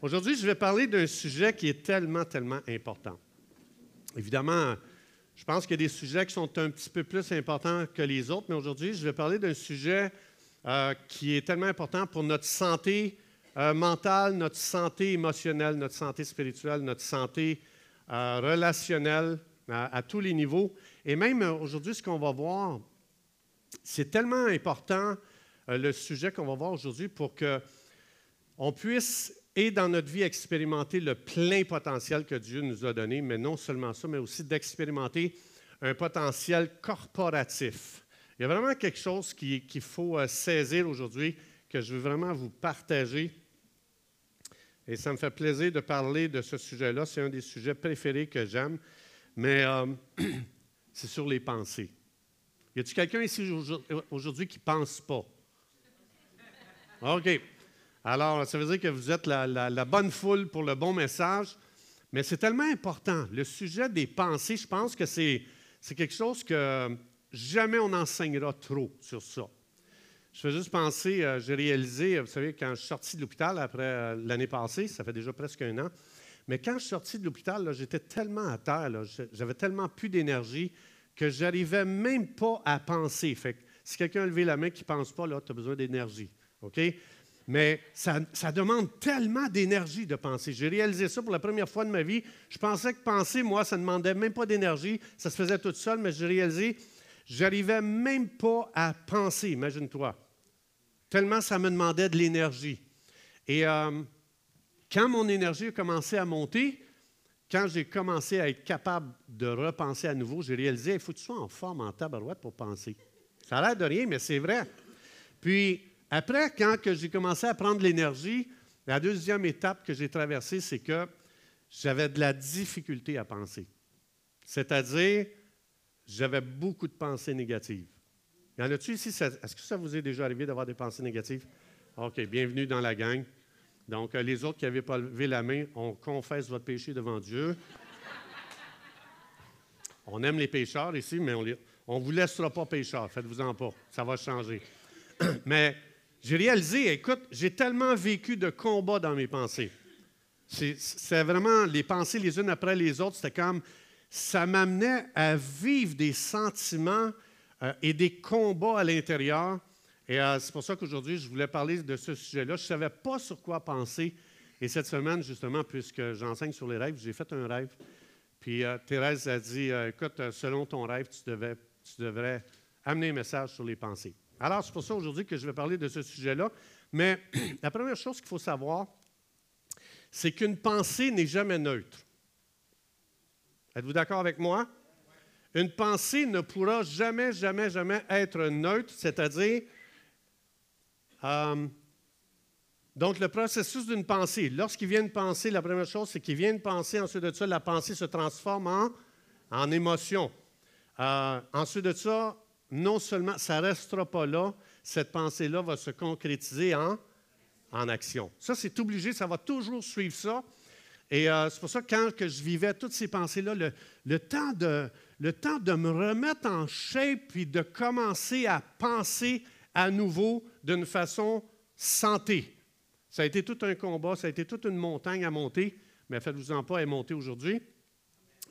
Aujourd'hui, je vais parler d'un sujet qui est tellement, tellement important. Évidemment, je pense qu'il y a des sujets qui sont un petit peu plus importants que les autres, mais aujourd'hui, je vais parler d'un sujet euh, qui est tellement important pour notre santé euh, mentale, notre santé émotionnelle, notre santé spirituelle, notre santé euh, relationnelle à, tous les niveaux. Et même aujourd'hui, ce qu'on va voir, c'est tellement important le sujet qu'on va voir aujourd'hui pour qu'on puisse et dans notre vie expérimenter le plein potentiel que Dieu nous a donné, mais non seulement ça, mais aussi d'expérimenter un potentiel corporatif. Il y a vraiment quelque chose qu'il faut euh, saisir aujourd'hui que je veux vraiment vous partager. Et ça me fait plaisir de parler de ce sujet-là. C'est un des sujets préférés que j'aime. Mais euh, c'est sur les pensées. Y a-t-il quelqu'un ici aujourd'hui qui ne pense pas? OK. Alors, ça veut dire que vous êtes la, bonne foule pour le bon message, mais c'est tellement important. Le sujet des pensées, je pense que c'est, quelque chose que jamais on enseignera trop sur ça. Je fais juste penser, euh, j'ai réalisé, vous savez, quand je suis sorti de l'hôpital après euh, l'année passée, ça fait déjà presque un an, mais quand je suis sorti de l'hôpital, j'étais tellement à terre, j'avais tellement plus d'énergie que j'arrivais même pas à penser. Fait que si quelqu'un a levé la main qui ne pense pas, là, tu as besoin d'énergie. OK? Mais ça, demande tellement d'énergie de penser. J'ai réalisé ça pour la première fois de ma vie. Je pensais que penser, moi, ça ne demandait même pas d'énergie. Ça se faisait tout seul, mais j'ai réalisé, j'arrivais même pas à penser, imagine-toi. Tellement ça me demandait de l'énergie. Et euh, quand mon énergie a commencé à monter, quand j'ai commencé à être capable de repenser à nouveau, j'ai réalisé, il faut que tu sois en forme, en tabarouette pour penser. Ça a l'air de rien, mais c'est vrai. Puis, après, quand j'ai commencé à prendre l'énergie, la deuxième étape que j'ai traversée, c'est que j'avais de la difficulté à penser. C'est-à-dire, j'avais beaucoup de pensées négatives. Y en a-tu ici? Est-ce que ça vous est déjà arrivé d'avoir des pensées négatives? OK, bienvenue dans la gang. Donc, euh, les autres qui n'avaient pas levé la main, on confesse votre péché devant Dieu. On aime les pécheurs ici, mais on ne vous laissera pas pécheurs. Faites-vous-en pas. Ça va changer. mais j'ai réalisé, écoute, j'ai tellement vécu de combats dans mes pensées. C'est vraiment les pensées les unes après les autres, c'était comme, ça m'amenait à vivre des sentiments euh, et des combats à l'intérieur. Et euh, c'est pour ça qu'aujourd'hui, je voulais parler de ce sujet-là. Je ne savais pas sur quoi penser. Et cette semaine, justement, puisque j'enseigne sur les rêves, j'ai fait un rêve. Puis euh, Thérèse a dit, écoute, selon ton rêve, tu, devais, tu devrais amener un message sur les pensées. Alors, c'est pour ça aujourd'hui que je vais parler de ce sujet-là. Mais la première chose qu'il faut savoir, c'est qu'une pensée n'est jamais neutre. Êtes-vous d'accord avec moi? Une pensée ne pourra jamais, jamais, jamais être neutre, c'est-à-dire, euh, donc le processus d'une pensée, lorsqu'il vient de penser, la première chose, c'est qu'il vient de penser, ensuite de ça, la pensée se transforme en, en émotion. Euh, ensuite de ça, non seulement ça ne restera pas là, cette pensée-là va se concrétiser en, en action. Ça, c'est obligé, ça va toujours suivre ça. Et euh, c'est pour ça que quand que je vivais toutes ces pensées-là, le, temps de, le temps de me remettre en shape puis de commencer à penser à nouveau d'une façon santé. Ça a été tout un combat, ça a été toute une montagne à monter, mais faites-vous-en pas, à monter aujourd'hui.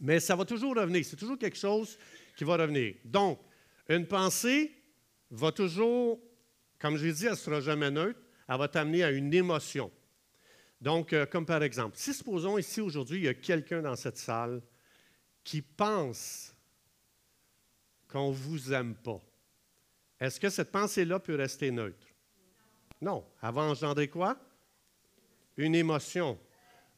Mais ça va toujours revenir, c'est toujours quelque chose qui va revenir. Donc, une pensée va toujours, comme je l'ai dit, elle ne sera jamais neutre, elle va t'amener à une émotion. Donc, euh, comme par exemple, si supposons ici aujourd'hui, il y a quelqu'un dans cette salle qui pense qu'on ne vous aime pas, est-ce que cette pensée-là peut rester neutre? Non. Elle va engendrer quoi? Une émotion.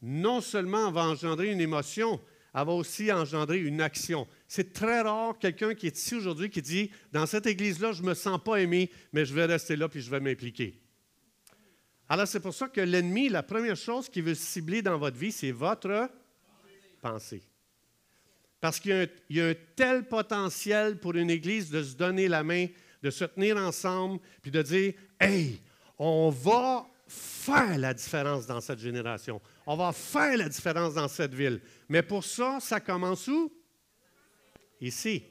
Non seulement elle va engendrer une émotion, elle va aussi engendrer une action. C'est très rare quelqu'un qui est ici aujourd'hui qui dit Dans cette église-là, je ne me sens pas aimé, mais je vais rester là puis je vais m'impliquer. Alors, c'est pour ça que l'ennemi, la première chose qu'il veut cibler dans votre vie, c'est votre pensée. Parce qu'il y, a un tel potentiel pour une église de se donner la main, de se tenir ensemble, puis de dire Hey, on va faire la différence dans cette génération. On va faire la différence dans cette ville. Mais pour ça, ça commence où? Ici.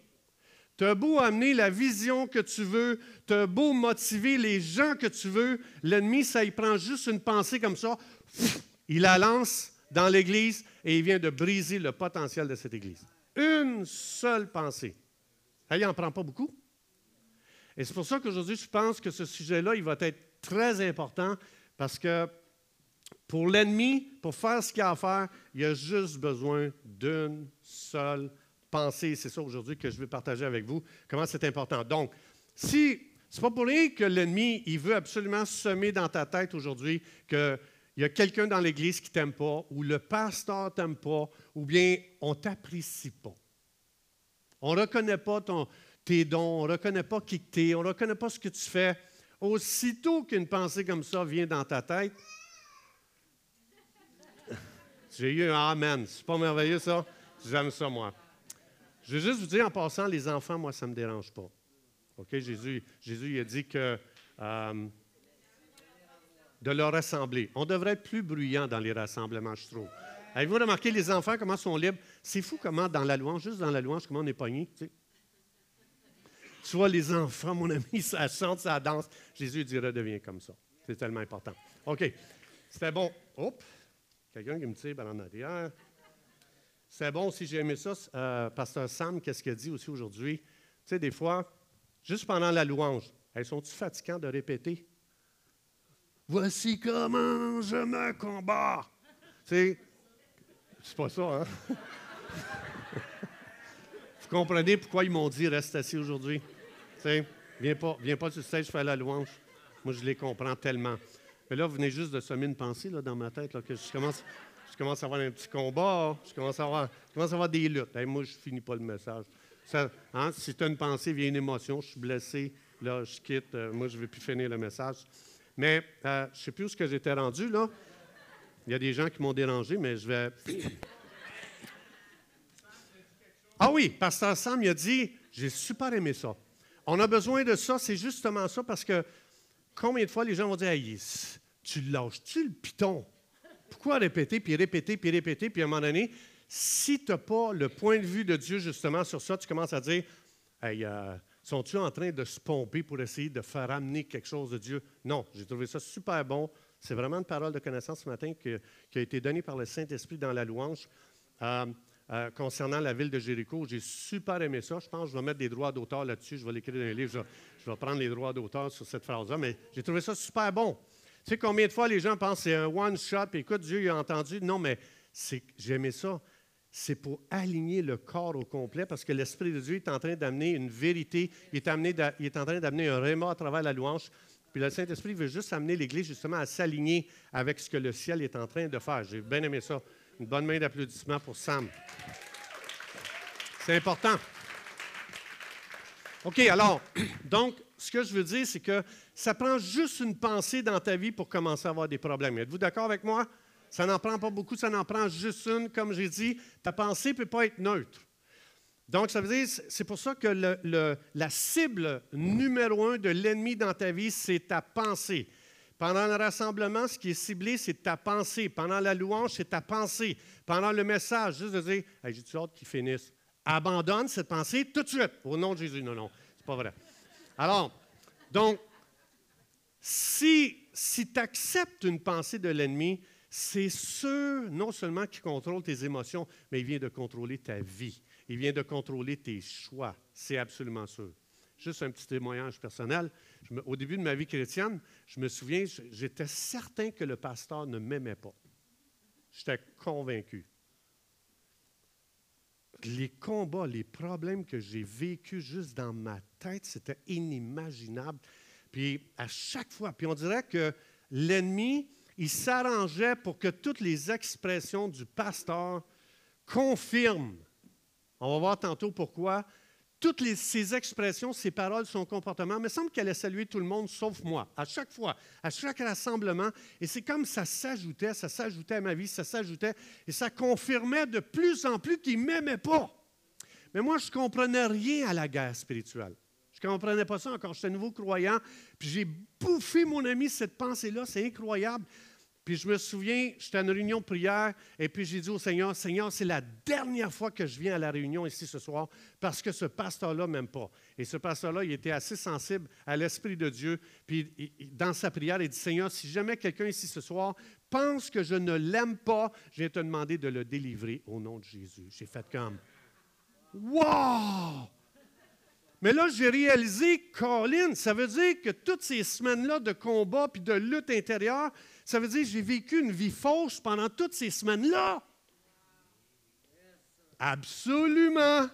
Tu as beau amener la vision que tu veux, tu as beau motiver les gens que tu veux, l'ennemi, ça y prend juste une pensée comme ça, il la lance dans l'Église et il vient de briser le potentiel de cette Église. Une seule pensée. Il n'en prend pas beaucoup. Et c'est pour ça qu'aujourd'hui, je pense que ce sujet-là, il va être très important parce que pour l'ennemi, pour faire ce qu'il a à faire, il a juste besoin d'une seule pensée. C'est ça aujourd'hui que je vais partager avec vous, comment c'est important. Donc, si c'est pas pour rien que l'ennemi, il veut absolument semer dans ta tête aujourd'hui qu'il y a quelqu'un dans l'Église qui t'aime pas, ou le pasteur t'aime pas, ou bien on t'apprécie pas. On ne reconnaît pas ton, tes dons, on ne reconnaît pas qui tu es, on ne reconnaît pas ce que tu fais. Aussitôt qu'une pensée comme ça vient dans ta tête, j'ai eu un Amen. C'est pas merveilleux, ça? J'aime ça, moi. Je vais juste vous dire en passant, les enfants, moi, ça ne me dérange pas. OK? Jésus, Jésus il a dit que euh, de leur rassembler. On devrait être plus bruyant dans les rassemblements, je trouve. Avez-vous remarqué les enfants, comment sont libres? C'est fou comment, dans la louange, juste dans la louange, comment on est pogné. Tu, sais. vois, les enfants, mon ami, ça chante, ça danse. Jésus dit redevient comme ça. C'est tellement important. OK. C'était bon. Hop. Quelqu'un qui me tire en arrière. C'est bon si j'ai aimé ça. Euh, Pasteur Sam, qu'est-ce qu'il a dit aussi aujourd'hui? Tu sais, des fois, juste pendant la louange, elles sont-tu fatigants de répéter? Voici comment je me combats. C'est, c'est pas ça, hein? Vous comprenez pourquoi ils m'ont dit reste assis aujourd'hui? Tu sais, viens pas, viens pas sur le stage faire la louange. Moi, je les comprends tellement. Mais là, vous venez juste de semer une pensée là, dans ma tête, que je commence, je commence à avoir un petit combat, je commence à avoir, commence à avoir des luttes. moi, je ne finis pas le message. Hein, si tu as une pensée, vient une émotion, je suis blessé, là, je quitte, euh, moi, je ne vais plus finir le message. Mais euh, je ne sais plus où ce que j'étais rendu, là. Il y a des gens qui m'ont dérangé, mais je vais... Ah oui, Pasteur Sam, il a dit, j'ai super aimé ça. On a besoin de ça, c'est justement ça, parce que combien de fois les gens vont dire Tu lâches-tu le piton? Pourquoi répéter, puis répéter, puis répéter, puis à un moment donné, si tu n'as pas le point de vue de Dieu justement sur ça, tu commences à dire hey, euh, sont-tu en train de se pomper pour essayer de faire amener quelque chose de Dieu? Non, j'ai trouvé ça super bon. C'est vraiment une parole de connaissance ce matin qui a été donnée par le Saint-Esprit dans la louange. Euh, euh, concernant la ville de Jéricho. J'ai super aimé ça. Je pense que je vais mettre des droits d'auteur là-dessus. Je vais l'écrire dans un livre. Je, vais prendre les droits d'auteur sur cette phrase-là. Mais j'ai trouvé ça super bon. Tu sais combien de fois les gens pensent c'est un one-shot, écoute, Dieu il a entendu. Non, mais j'ai aimé ça. C'est pour aligner le corps au complet parce que l'Esprit de Dieu est en train d'amener une vérité. Il est, amené il est en train d'amener un réma à travers la louange. Puis le Saint-Esprit veut juste amener l'Église justement à s'aligner avec ce que le ciel est en train de faire. J'ai bien aimé ça. Une bonne main d'applaudissement pour Sam. C'est important. OK, alors, donc, ce que je veux dire, c'est que ça prend juste une pensée dans ta vie pour commencer à avoir des problèmes. Êtes-vous d'accord avec moi? Ça n'en prend pas beaucoup, ça n'en prend juste une. Comme j'ai dit, ta pensée ne peut pas être neutre. Donc, ça veut dire, c'est pour ça que la cible numéro un de l'ennemi dans ta vie, c'est ta pensée. Pendant le rassemblement, ce qui est ciblé, c'est ta pensée. Pendant la louange, c'est ta pensée. Pendant le message, juste de dire J'ai-tu hâte qu'ils finissent Abandonne cette pensée tout de suite, au nom de Jésus. Non, non, c'est pas vrai. Alors, donc, si, si tu acceptes une pensée de l'ennemi, c'est sûr, non seulement qu'il contrôle tes émotions, mais il vient de contrôler ta vie. Il vient de contrôler tes choix. C'est absolument sûr. Juste un petit témoignage personnel. au début de ma vie chrétienne, je me souviens, j'étais certain que le pasteur ne m'aimait pas. J'étais convaincu. Les combats, les problèmes que j'ai vécus juste dans ma tête, c'était inimaginable. Puis à chaque fois, puis on dirait que l'ennemi, il s'arrangeait pour que toutes les expressions du pasteur confirment. On va voir tantôt pourquoi toutes ces expressions, ces paroles, son comportement, il me semble qu'elle a salué tout le monde sauf moi, à chaque fois, à chaque rassemblement. Et c'est comme ça s'ajoutait, ça s'ajoutait à ma vie, ça s'ajoutait, et ça confirmait de plus en plus qu'il ne m'aimait pas. Mais moi, je ne comprenais rien à la guerre spirituelle. Je ne comprenais pas ça encore. J'étais nouveau croyant, puis j'ai bouffé, mon ami, cette pensée-là, c'est incroyable. Puis je me souviens, j'étais à une réunion de prière et puis j'ai dit au Seigneur, Seigneur, c'est la dernière fois que je viens à la réunion ici ce soir parce que ce pasteur-là m'aime pas. Et ce pasteur-là, il était assez sensible à l'Esprit de Dieu. Puis dans sa prière, il dit, Seigneur, si jamais quelqu'un ici ce soir pense que je ne l'aime pas, je vais te demander de le délivrer au nom de Jésus. J'ai fait comme, wow! Mais là, j'ai réalisé, Colin, ça veut dire que toutes ces semaines-là de combat puis de lutte intérieure, ça veut dire que j'ai vécu une vie fausse pendant toutes ces semaines-là. Absolument.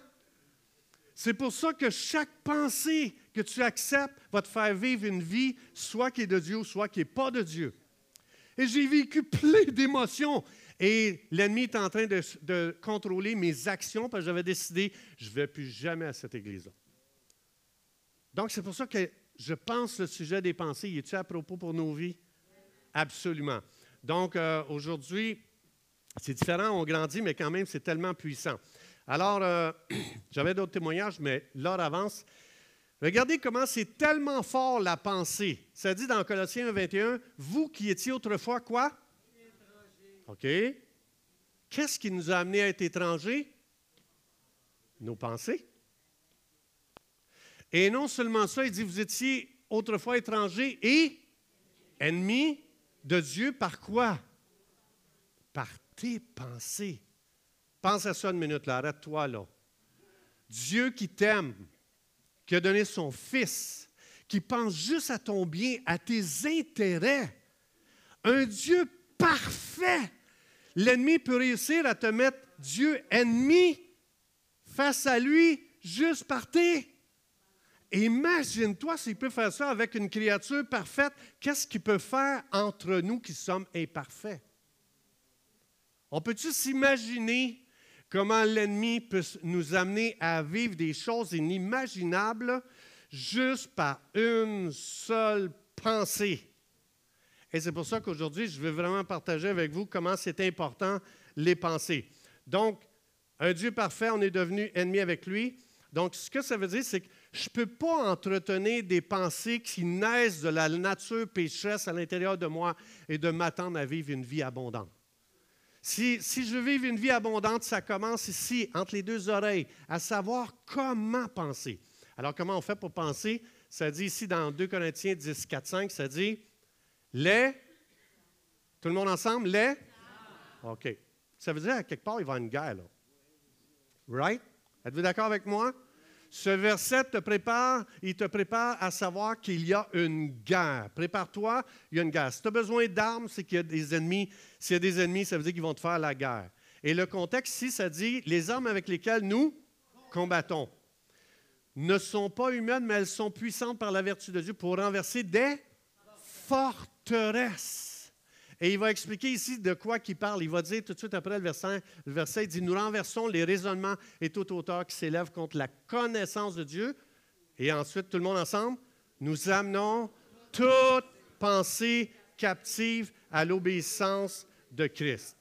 C'est pour ça que chaque pensée que tu acceptes va te faire vivre une vie, soit qui est de Dieu, soit qui n'est pas de Dieu. Et j'ai vécu plein d'émotions. Et l'ennemi est en train de, de, contrôler mes actions parce que j'avais décidé, je ne vais plus jamais à cette église-là. Donc, c'est pour ça que je pense le sujet des pensées, il est-tu à propos pour nos vies? Absolument. Donc, euh, aujourd'hui, c'est différent, on grandit, mais quand même, c'est tellement puissant. Alors, euh, j'avais d'autres témoignages, mais l'heure avance. Regardez comment c'est tellement fort la pensée. Ça dit dans Colossiens 21, vous qui étiez autrefois quoi? OK. Qu'est-ce qui nous a amenés à être étrangers? Nos pensées. Et non seulement ça, il dit, vous étiez autrefois étrangers et ennemis de Dieu par quoi? Par tes pensées. Pense à ça une minute, là, arrête-toi là. Dieu qui t'aime, qui a donné son Fils, qui pense juste à ton bien, à tes intérêts. Un Dieu parfait. L'ennemi peut réussir à te mettre Dieu ennemi face à lui juste par tes Imagine-toi s'il peut faire ça avec une créature parfaite, qu'est-ce qu'il peut faire entre nous qui sommes imparfaits? On peut-tu s'imaginer comment l'ennemi peut nous amener à vivre des choses inimaginables juste par une seule pensée? Et c'est pour ça qu'aujourd'hui, je veux vraiment partager avec vous comment c'est important les pensées. Donc, un Dieu parfait, on est devenu ennemi avec lui. Donc, ce que ça veut dire, c'est que je ne peux pas entretenir des pensées qui naissent de la nature pécheresse à l'intérieur de moi et de m'attendre à vivre une vie abondante. Si, si, je veux vivre une vie abondante, ça commence ici, entre les deux oreilles, à savoir comment penser. Alors, comment on fait pour penser? Ça dit ici dans 2 Corinthiens 10, 4, 5, ça dit les. Tout le monde ensemble? Les? OK. Ça veut dire à quelque part, il va y avoir une guerre, là. Right? Êtes-vous d'accord avec moi? Ce verset te prépare, il te prépare à savoir qu'il y a une guerre. Prépare-toi, il y a une guerre. Si tu as besoin d'armes, c'est qu'il y a des ennemis. S'il y a des ennemis, ça veut dire qu'ils vont te faire la guerre. Et le contexte ici, ça dit les armes avec lesquelles nous combattons ne sont pas humaines, mais elles sont puissantes par la vertu de Dieu pour renverser des forteresses. Et il va expliquer ici de quoi il parle. Il va dire tout de suite après le verset, le verset il dit, nous renversons les raisonnements et toute hauteur qui s'élève contre la connaissance de Dieu. Et ensuite, tout le monde ensemble, nous amenons toute pensée captive à l'obéissance de Christ.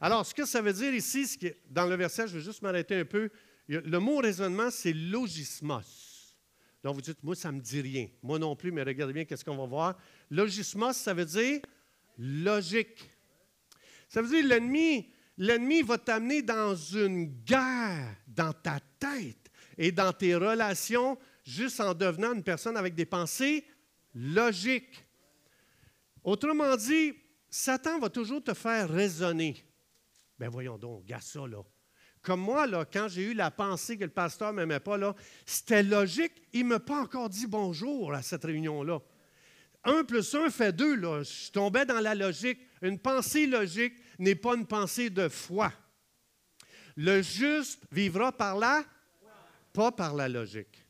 Alors, ce que ça veut dire ici, dans le verset, je vais juste m'arrêter un peu. Le mot raisonnement, c'est logismos. Donc, vous dites, moi, ça ne me dit rien. Moi non plus, mais regardez bien qu'est-ce qu'on va voir. Logismos, ça veut dire logique. Ça veut dire l'ennemi, l'ennemi va t'amener dans une guerre dans ta tête et dans tes relations juste en devenant une personne avec des pensées logiques. Autrement dit, Satan va toujours te faire raisonner. Ben voyons donc, gars ça là. Comme moi, là, quand j'ai eu la pensée que le pasteur ne m'aimait pas, là, c'était logique. Il ne m'a pas encore dit bonjour à cette réunion-là. 1 plus 1 fait 2, là. Je tombais dans la logique. Une pensée logique n'est pas une pensée de foi. Le juste vivra par la, pas par la logique.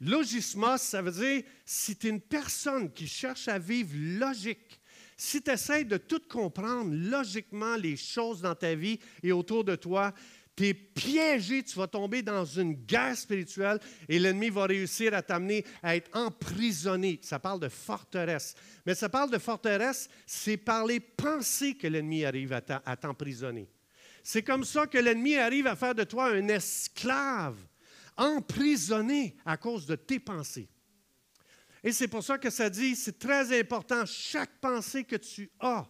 Logismos, ça veut dire si tu es une personne qui cherche à vivre logique, si tu essaies de tout comprendre logiquement les choses dans ta vie et autour de toi, tu es piégé, tu vas tomber dans une guerre spirituelle et l'ennemi va réussir à t'amener à être emprisonné. Ça parle de forteresse. Mais ça parle de forteresse, c'est par les pensées que l'ennemi arrive à t'emprisonner. C'est comme ça que l'ennemi arrive à faire de toi un esclave, emprisonné à cause de tes pensées. Et c'est pour ça que ça dit, c'est très important, chaque pensée que tu as ne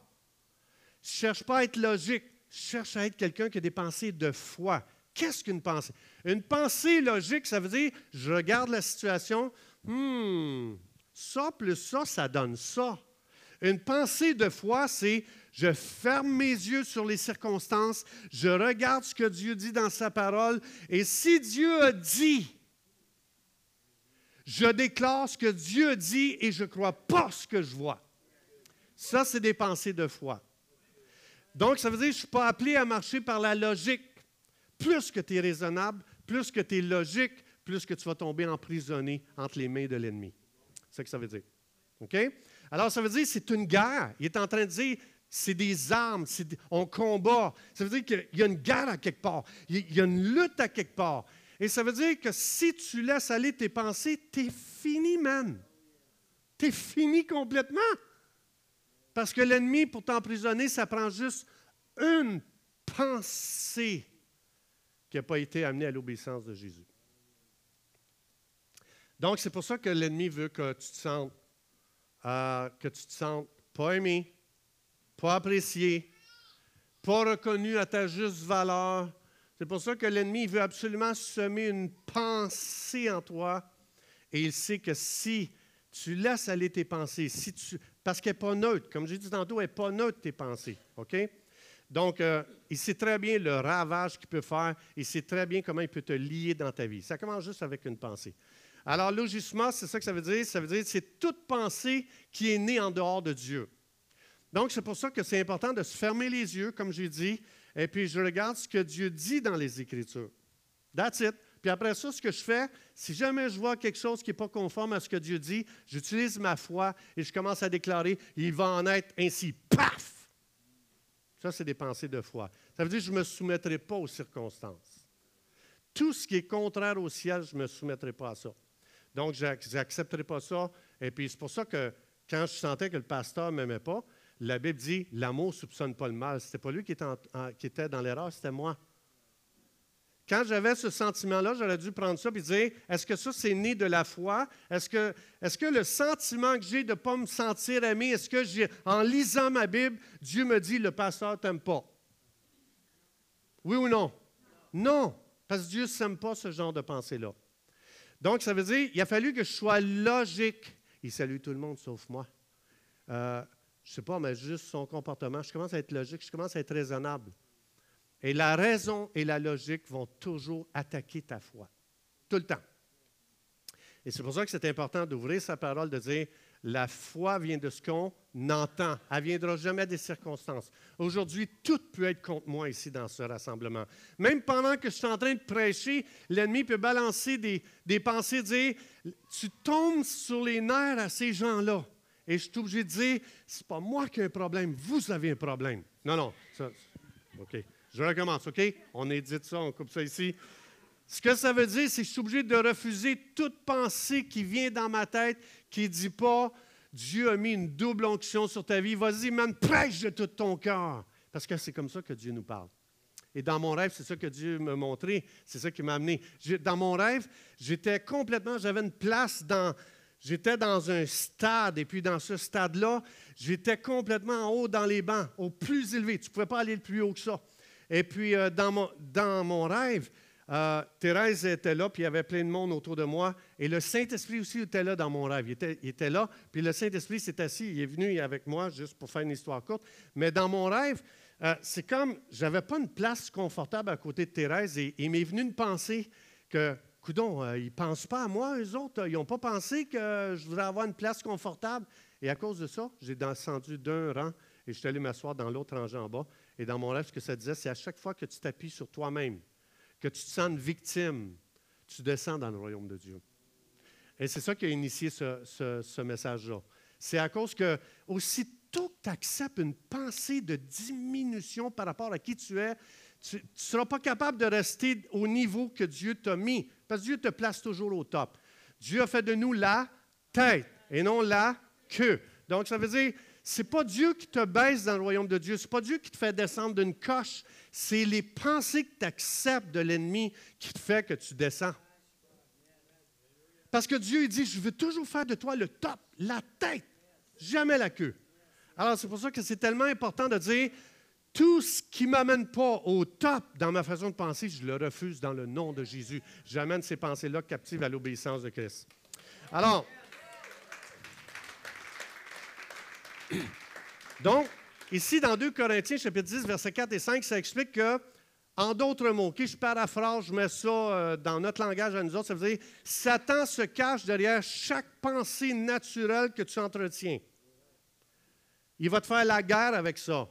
cherche pas à être logique. Cherche à être quelqu'un qui a des pensées de foi. Qu'est-ce qu'une pensée? Une pensée logique, ça veut dire, je regarde la situation, hmm, ça plus ça, ça donne ça. Une pensée de foi, c'est je ferme mes yeux sur les circonstances, je regarde ce que Dieu dit dans sa parole, et si Dieu a dit, je déclare ce que Dieu dit et je ne crois pas ce que je vois. Ça, c'est des pensées de foi. Donc, ça veut dire que je ne suis pas appelé à marcher par la logique. Plus que tu es raisonnable, plus que tu es logique, plus que tu vas tomber emprisonné entre les mains de l'ennemi. C'est ce que ça veut dire. OK? Alors, ça veut dire que c'est une guerre. Il est en train de dire, c'est des armes, on combat. Ça veut dire qu'il y a une guerre à quelque part. Il y a une lutte à quelque part. Et ça veut dire que si tu laisses aller tes pensées, t'es fini, man. T'es fini complètement. Parce que l'ennemi, pour t'emprisonner, ça prend juste une pensée qui n'a pas été amenée à l'obéissance de Jésus. Donc, c'est pour ça que l'ennemi veut que tu te sentes, euh, que tu te sentes pas aimé, pas apprécié, pas reconnu à ta juste valeur. C'est pour ça que l'ennemi veut absolument semer une pensée en toi. Et il sait que si tu laisses aller tes pensées, si tu, parce qu'elle n'est pas neutre, comme j'ai dit tantôt, elle n'est pas neutre tes pensées. OK? Donc, euh, il sait très bien le ravage qu'il peut faire, il sait très bien comment il peut te lier dans ta vie. Ça commence juste avec une pensée. Alors, logissement, c'est ça que ça veut dire. Ça veut dire que c'est toute pensée qui est née en dehors de Dieu. Donc, c'est pour ça que c'est important de se fermer les yeux, comme j'ai dit, et puis je regarde ce que Dieu dit dans les Écritures. That's it. Puis après ça, ce que je fais, si jamais je vois quelque chose qui n'est pas conforme à ce que Dieu dit, j'utilise ma foi et je commence à déclarer, il va en être ainsi. Paf! Ça, c'est des pensées de foi. Ça veut dire que je ne me soumettrai pas aux circonstances. Tout ce qui est contraire au ciel, je ne me soumettrai pas à ça. Donc, je n'accepterai pas ça. Et puis, c'est pour ça que quand je sentais que le pasteur ne m'aimait pas, la Bible dit l'amour ne soupçonne pas le mal. Ce n'était pas lui qui était, dans l'erreur, c'était moi. Quand j'avais ce sentiment-là, j'aurais dû prendre ça et dire est-ce que ça, c'est né de la foi? Est-ce que, est que le sentiment que j'ai de ne pas me sentir aimé, est-ce que j'ai, en lisant ma Bible, Dieu me dit le pasteur ne t'aime pas? Oui ou non? Non, parce que Dieu ne s'aime pas ce genre de pensée-là. Donc, ça veut dire il a fallu que je sois logique. Il salue tout le monde sauf moi. Euh, je ne sais pas, mais juste son comportement, je commence à être logique, je commence à être raisonnable. Et la raison et la logique vont toujours attaquer ta foi, tout le temps. Et c'est pour ça que c'est important d'ouvrir sa parole, de dire, la foi vient de ce qu'on entend. Elle ne viendra jamais des circonstances. Aujourd'hui, tout peut être contre moi ici dans ce rassemblement. Même pendant que je suis en train de prêcher, l'ennemi peut balancer des, pensées, dire, tu tombes sur les nerfs à ces gens-là. Et je suis obligé de dire, c'est pas moi qui ai un problème, vous avez un problème. Non, non. OK. Je recommence, OK? On édite ça, on coupe ça ici. Ce que ça veut dire, c'est que je suis obligé de refuser toute pensée qui vient dans ma tête, qui ne dit pas Dieu a mis une double onction sur ta vie. Vas-y, man, prêche de tout ton cœur. Parce que c'est comme ça que Dieu nous parle. Et dans mon rêve, c'est ça que Dieu m'a montré, c'est ça qui m'a amené. Dans mon rêve, j'étais complètement, j'avais une place dans, J'étais dans un stade, et puis dans ce stade-là, j'étais complètement en haut dans les bancs, au plus élevé. Tu ne pouvais pas aller le plus haut que ça. Et puis, euh, dans, mon, dans, mon, rêve, euh, Thérèse était là, puis il y avait plein de monde autour de moi. Et le Saint-Esprit aussi était là dans mon rêve. Il était, il était là, puis le Saint-Esprit s'est assis. Il est venu avec moi, juste pour faire une histoire courte. Mais dans mon rêve, euh, c'est comme, j'avais pas une place confortable à côté de Thérèse, et il m'est venu une pensée que Coudon, ils ne pensent pas à moi, eux autres. Ils n'ont pas pensé que je voudrais avoir une place confortable. Et à cause de ça, j'ai descendu d'un rang et je suis allé m'asseoir dans l'autre rangée en bas. Et dans mon rêve, ce que ça disait, c'est à chaque fois que tu t'appuies sur toi-même, que tu te sens une victime, tu descends dans le royaume de Dieu. Et c'est ça qui a initié ce, ce message-là. C'est à cause que, aussitôt que tu acceptes une pensée de diminution par rapport à qui tu es, tu ne seras pas capable de rester au niveau que Dieu t'a mis, parce que Dieu te place toujours au top. Dieu a fait de nous la tête et non la queue. Donc, ça veut dire, n'est pas Dieu qui te baisse dans le royaume de Dieu, ce n'est pas Dieu qui te fait descendre d'une coche, c'est les pensées que tu acceptes de l'ennemi qui te fait que tu descends. Parce que Dieu il dit, je veux toujours faire de toi le top, la tête, jamais la queue. Alors, c'est pour ça que c'est tellement important de dire, Tout ce qui ne m'amène pas au top dans ma façon de penser, je le refuse dans le nom de Jésus. J'amène ces pensées-là captives à l'obéissance de Christ. Alors, donc, ici dans 2 Corinthiens, chapitre 10, versets 4 et 5, ça explique que, en d'autres mots, qui je paraphrase, je mets ça euh, dans notre langage à nous autres, ça veut dire Satan se cache derrière chaque pensée naturelle que tu entretiens. Il va te faire la guerre avec ça.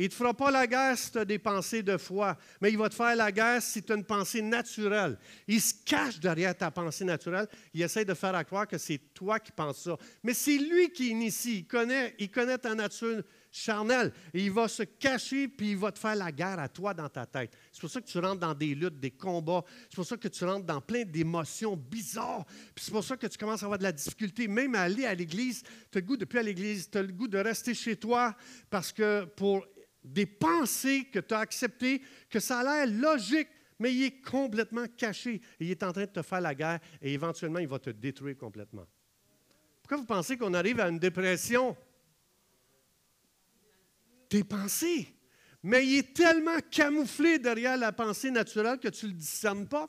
Il ne te fera pas la guerre si tu as des pensées de foi, mais il va te faire la guerre si tu as une pensée naturelle. Il se cache derrière ta pensée naturelle. Il essaie de faire croire que c'est toi qui penses ça. Mais c'est lui qui initie. Il connaît, il connaît ta nature charnelle. Il va se cacher, puis il va te faire la guerre à toi dans ta tête. C'est pour ça que tu rentres dans des luttes, des combats. C'est pour ça que tu rentres dans plein d'émotions bizarres. Puis c'est pour ça que tu commences à avoir de la difficulté, même à aller à l'église. Tu as le goût de plus à l'église. Tu as le goût de rester chez toi parce que pour des pensées que tu as acceptées, que ça a l'air logique, mais il est complètement caché. Il est en train de te faire la guerre et éventuellement, il va te détruire complètement. Pourquoi vous pensez qu'on arrive à une dépression? Tes pensées. Mais il est tellement camouflé derrière la pensée naturelle que tu ne le discernes pas.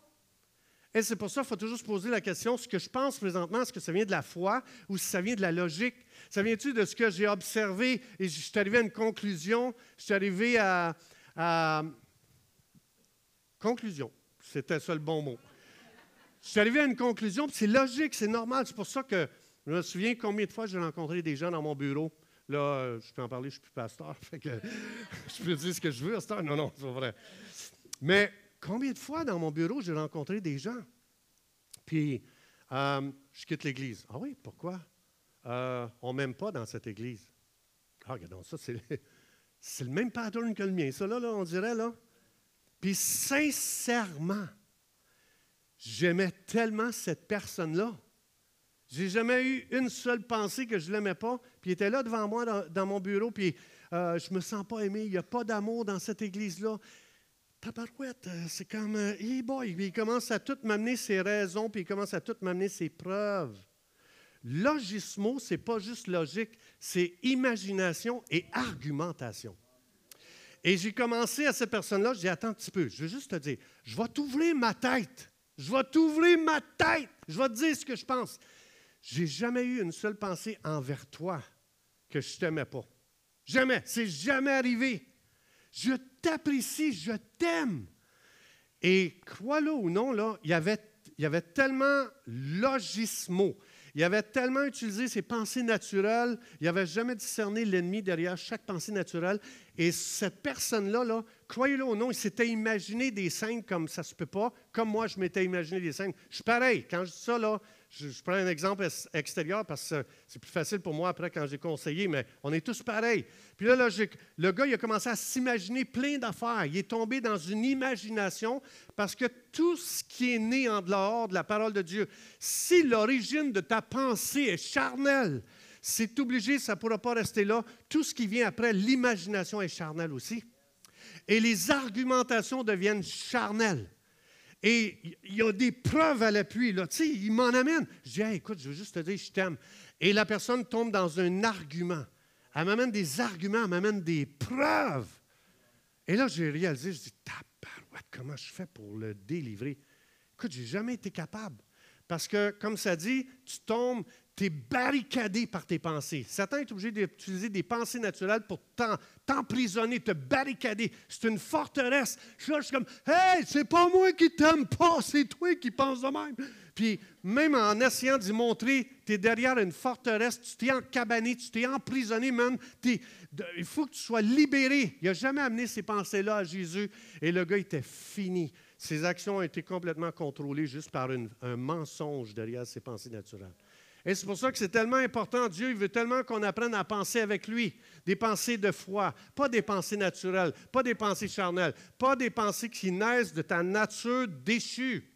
Et c'est pour ça qu'il faut toujours se poser la question, ce que je pense présentement, est-ce que ça vient de la foi ou si ça vient de la logique? Ça vient-tu de ce que j'ai observé? Et je suis arrivé à une conclusion? Je suis arrivé à, conclusion. C'était ça le bon mot. Je suis arrivé à une conclusion, c'est logique, c'est normal. C'est pour ça que je me souviens combien de fois j'ai rencontré des gens dans mon bureau. Là, je peux en parler, je ne suis plus pasteur, fait que je peux dire ce que je veux, pasteur. Non, non, c'est vrai. Mais combien de fois dans mon bureau j'ai rencontré des gens? Puis, euh, je quitte l'Église. Ah oui, pourquoi? Euh, on ne m'aime pas dans cette église. Ah, regardons, ça, c'est, le même pattern que le mien, ça, là, on dirait, là. Puis, sincèrement, j'aimais tellement cette personne-là. J'ai jamais eu une seule pensée que je ne l'aimais pas. Puis il était là devant moi dans, mon bureau, puis euh, je ne me sens pas aimé. Il n'y a pas d'amour dans cette église-là. Tabarouette, euh, c'est comme, hey boy, il commence à tout m'amener ses raisons, puis il commence à tout m'amener ses preuves. Logismo, ce n'est pas juste logique, c'est imagination et argumentation. Et j'ai commencé à cette personne-là, dis attends un petit peu, je veux juste te dire, je vais t'ouvrir ma tête. Je vais t'ouvrir ma tête. Je vais te dire ce que je pense. J'ai jamais eu une seule pensée envers toi que je t'aimais pas. Jamais. C'est jamais arrivé. Je t'apprécie, je t'aime. Et crois-le ou non, là, il y avait, il avait tellement logismo, il avait tellement utilisé ses pensées naturelles, il n'avait jamais discerné l'ennemi derrière chaque pensée naturelle. Et cette personne-là, là, croyez-le ou non, il s'était imaginé des scènes comme ça se peut pas, comme moi je m'étais imaginé des scènes. Je suis pareil. Quand je dis ça, là, je, prends un exemple extérieur parce que c'est plus facile pour moi après quand j'ai conseillé, mais on est tous pareils. Puis là, le gars, il a commencé à s'imaginer plein d'affaires. Il est tombé dans une imagination parce que tout ce qui est né en dehors de la parole de Dieu, si l'origine de ta pensée est charnelle, c'est obligé, ça ne pourra pas rester là. Tout ce qui vient après, l'imagination est charnelle aussi. Et les argumentations deviennent charnelles. Et il y a des preuves à l'appui. Là. Tu sais, il m'en amène. Je dis, écoute, je veux juste te dire, je t'aime. Et la personne tombe dans un argument. Elle m'amène des arguments, elle m'amène des preuves. Et là, j'ai réalisé, je dis, tabarouette, comment je fais pour le délivrer? Écoute, je n'ai jamais été capable. Parce que, comme ça dit, tu tombes, tu es barricadé par tes pensées. Satan est obligé d'utiliser des pensées naturelles pour t'emprisonner, te barricader. C'est une forteresse. Je suis comme, hey, c'est pas moi qui t'aime pas, c'est toi qui penses de même. Puis, même en essayant d'y montrer, tu es derrière une forteresse, tu t'es encabané, tu t'es emprisonné, man. il faut que tu sois libéré. Il n'a jamais amené ces pensées-là à Jésus et le gars était fini. Ses actions ont été complètement contrôlées juste par un mensonge derrière ses pensées naturelles. Et c'est pour ça que c'est tellement important. Dieu veut tellement qu'on apprenne à penser avec lui. Des pensées de foi, pas des pensées naturelles, pas des pensées charnelles, pas des pensées qui naissent de ta nature déchue.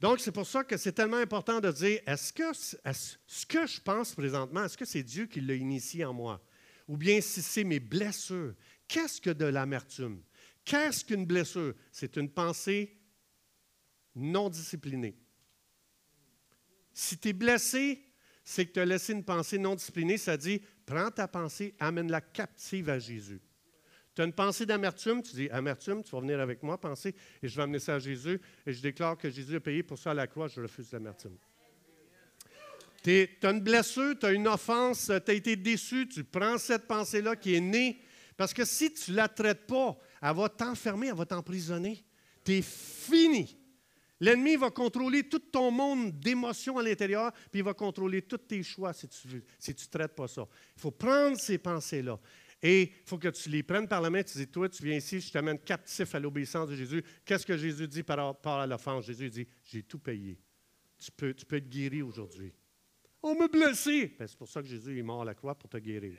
Donc, c'est pour ça que c'est tellement important de dire, est-ce que ce que je pense présentement, est-ce que c'est Dieu qui l'a initié en moi? Ou bien si c'est mes blessures, qu'est-ce que de l'amertume? Qu'est-ce qu'une blessure? C'est une pensée non disciplinée. Si tu es blessé, c'est que tu as laissé une pensée non disciplinée. Ça dit, prends ta pensée, amène-la captive à Jésus. Tu as une pensée d'amertume, tu dis Amertume, tu vas venir avec moi penser, et je vais amener ça à Jésus, et je déclare que Jésus a payé pour ça à la croix, je refuse l'amertume. Tu as une blessure, tu as une offense, tu as été déçu, tu prends cette pensée-là qui est née, parce que si tu ne la traites pas, elle va t'enfermer, elle va t'emprisonner. Tu es fini. L'ennemi va contrôler tout ton monde d'émotions à l'intérieur, puis il va contrôler tous tes choix si tu ne si tu traites pas ça. Il faut prendre ces pensées-là. Et il faut que tu les prennes par la main. Tu dis, toi, tu viens ici, je t'amène captif à l'obéissance de Jésus. Qu'est-ce que Jésus dit par rapport à l'offense? Jésus dit, j'ai tout payé. Tu peux, tu peux être guéri aujourd'hui. On m'a blessé. Ben, c'est pour ça que Jésus est mort à la croix pour te guérir.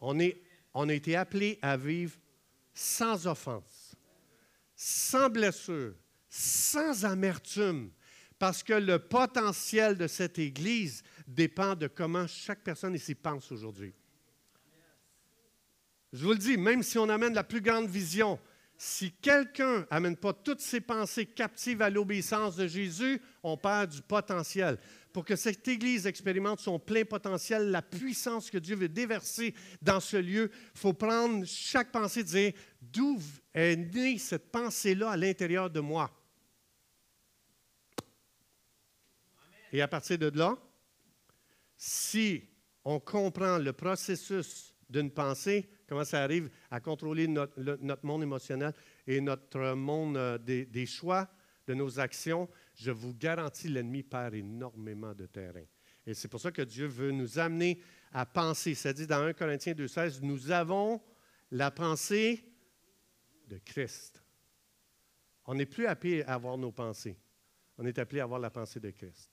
On, est, on a été appelé à vivre sans offense, sans blessure, sans amertume, parce que le potentiel de cette Église dépend de comment chaque personne ici pense aujourd'hui. Je vous le dis, même si on amène la plus grande vision, si quelqu'un n'amène pas toutes ses pensées captives à l'obéissance de Jésus, on perd du potentiel. Pour que cette Église expérimente son plein potentiel, la puissance que Dieu veut déverser dans ce lieu, il faut prendre chaque pensée et dire d'où est née cette pensée-là à l'intérieur de moi? Et à partir de là, si on comprend le processus d'une pensée, comment ça arrive à contrôler notre, monde émotionnel et notre monde euh, des, choix, de nos actions, je vous garantis, l'ennemi perd énormément de terrain. Et c'est pour ça que Dieu veut nous amener à penser. Ça dit dans 1 Corinthiens 2,16, nous avons la pensée de Christ. On n'est plus appelé à avoir nos pensées. On est appelé à avoir la pensée de Christ.